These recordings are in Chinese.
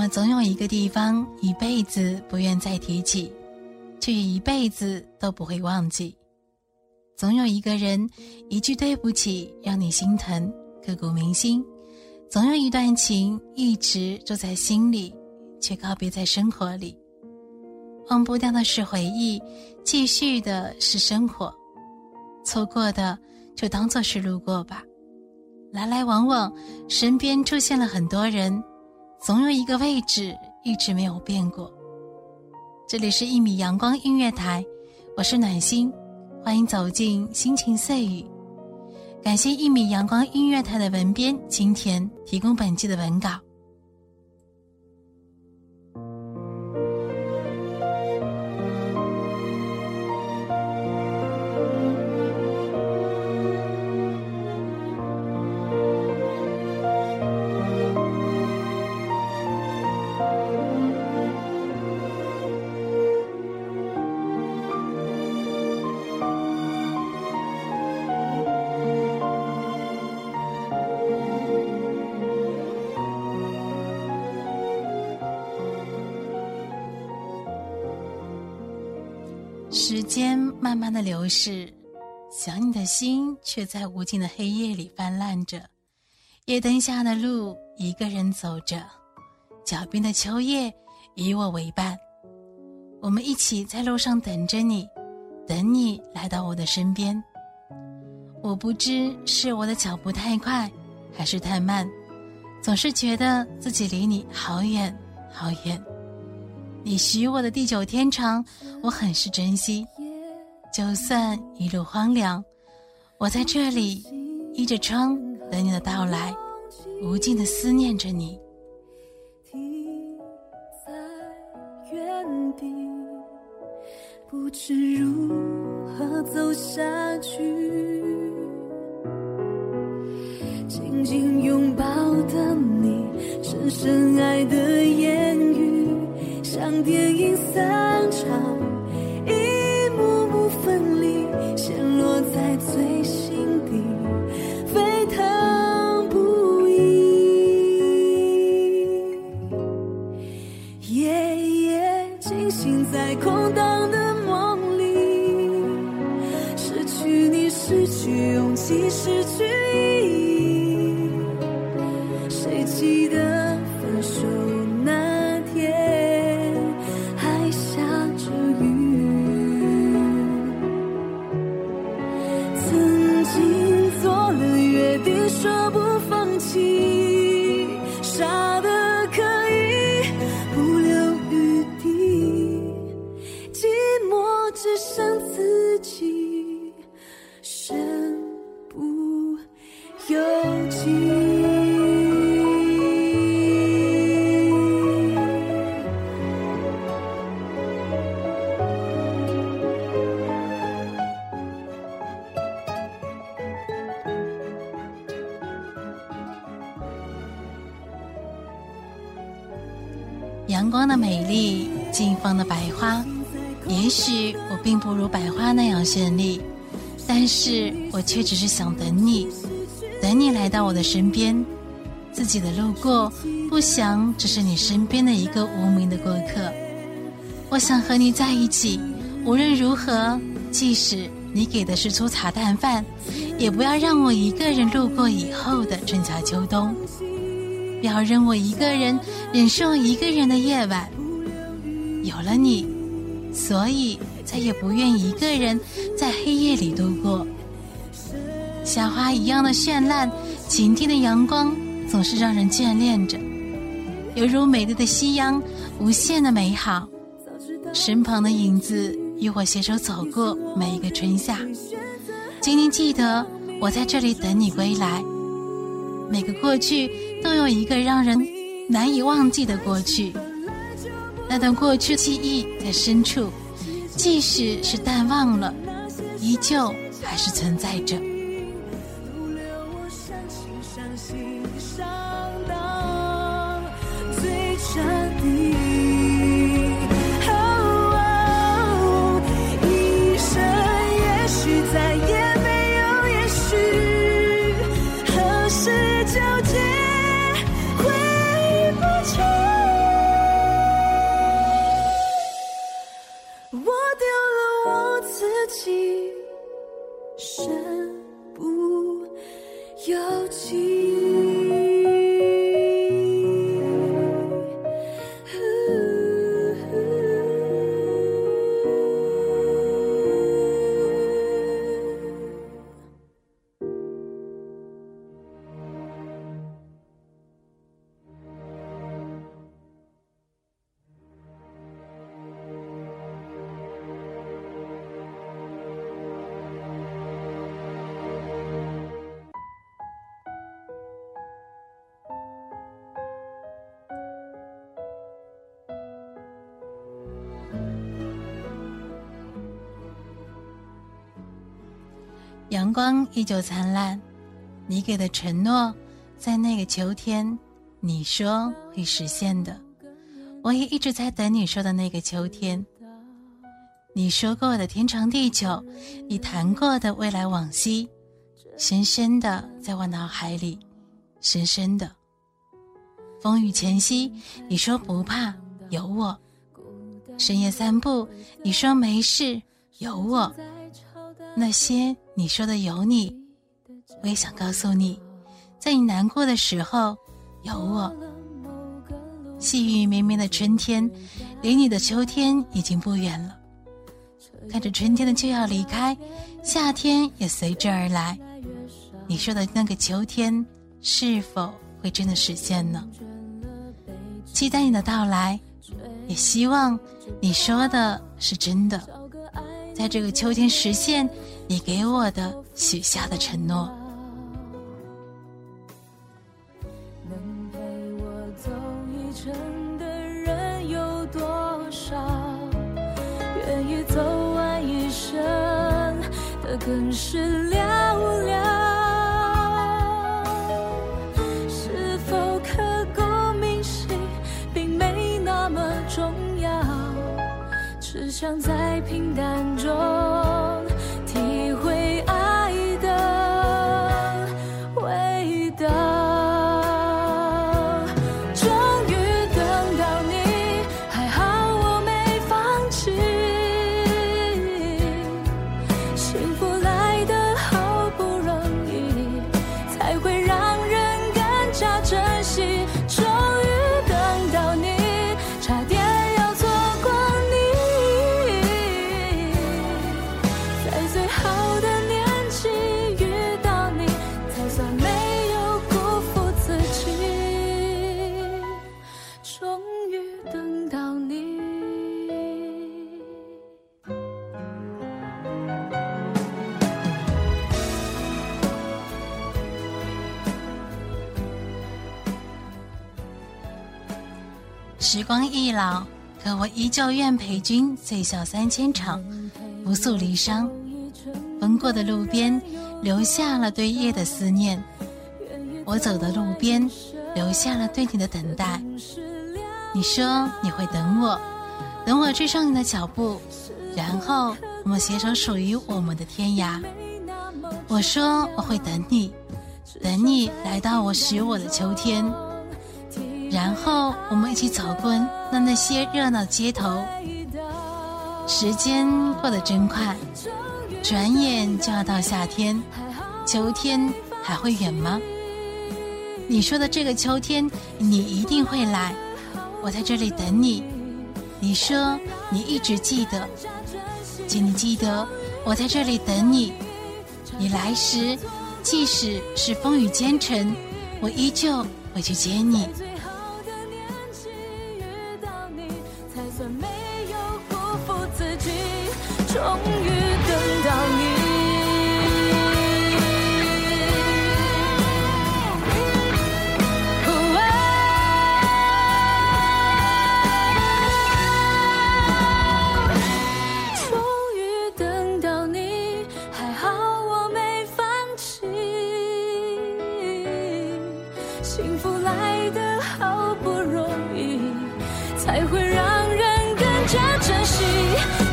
们总有一个地方，一辈子不愿再提起，却一辈子都不会忘记。总有一个人，一句对不起让你心疼，刻骨铭心；总有一段情，一直住在心里，却告别在生活里。忘不掉的是回忆，继续的是生活。错过的就当做是路过吧。来来往往，身边出现了很多人。总有一个位置一直没有变过。这里是一米阳光音乐台，我是暖心，欢迎走进心情碎语。感谢一米阳光音乐台的文编今天提供本季的文稿。间慢慢的流逝，想你的心却在无尽的黑夜里泛滥着。夜灯下的路，一个人走着，脚边的秋叶以我为伴。我们一起在路上等着你，等你来到我的身边。我不知是我的脚步太快，还是太慢，总是觉得自己离你好远好远。你许我的地久天长，我很是珍惜。就算一路荒凉，我在这里依着窗等你的到来，无尽的思念着你。在原地，不知如何走下去。紧紧拥抱的你，深深爱的。电影散场，一幕幕分离，陷落在最心底，沸腾不已。夜夜惊醒在空荡的梦里，失去你，失去勇气，失去阳光的美丽，近放的百花。也许我并不如百花那样绚丽，但是我却只是想等你，等你来到我的身边。自己的路过，不想只是你身边的一个无名的过客。我想和你在一起，无论如何，即使你给的是粗茶淡饭，也不要让我一个人路过以后的春夏秋冬，不要让我一个人忍受一个人的夜晚。有了你，所以再也不愿一个人在黑夜里度过。夏花一样的绚烂，晴天的阳光总是让人眷恋着，犹如美丽的夕阳，无限的美好。身旁的影子与我携手走过每一个春夏，请你记得，我在这里等你归来。每个过去都有一个让人难以忘记的过去，那段过去记忆在深处，即使是淡忘了，依旧还是存在着。阳光依旧灿烂，你给的承诺，在那个秋天，你说会实现的。我也一直在等你说的那个秋天。你说过的天长地久，你谈过的未来往昔，深深的在我脑海里，深深的。风雨前夕，你说不怕，有我；深夜散步，你说没事，有我。那些你说的有你，我也想告诉你，在你难过的时候有我。细雨绵绵的春天，离你的秋天已经不远了。看着春天的就要离开，夏天也随之而来。你说的那个秋天，是否会真的实现呢？期待你的到来，也希望你说的是真的。在这个秋天实现你给我的许下的承诺。能陪我走一程的人有多少？愿意走完一生的更是寥寥。是否刻骨铭心，并没那么重要。只想在时光易老，可我依旧愿陪君醉笑三千场，不诉离殇。风过的路边，留下了对夜的思念。我走的路边，留下了对你的等待。你说你会等我，等我追上你的脚步，然后我们携手属于我们的天涯。我说我会等你，等你来到我许我的秋天，然后我们一起走过那那些热闹街头。时间过得真快，转眼就要到夏天，秋天还会远吗？你说的这个秋天，你一定会来，我在这里等你。你说你一直记得，请你记得，我在这里等你。你来时。即使是风雨兼程，我依旧会去接你。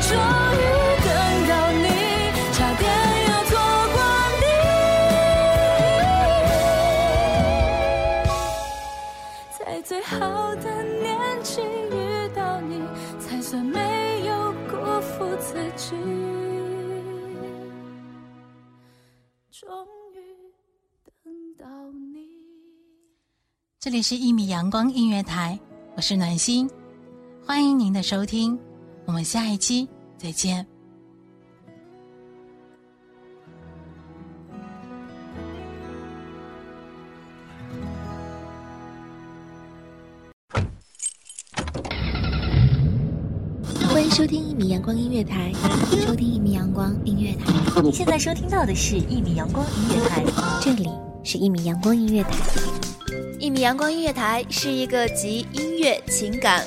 终于等到你差点要错过你。在最好的年纪遇到你才算没有辜负自己。终于等到你。这里是一米阳光音乐台我是暖心欢迎您的收听。我们下一期再见。欢迎收听一米阳光音乐台，收听一米阳光音乐台。你现在收听到的是一米阳光音乐台，这里是一米阳光音乐台。一米阳光音乐台是一个集音乐、情感、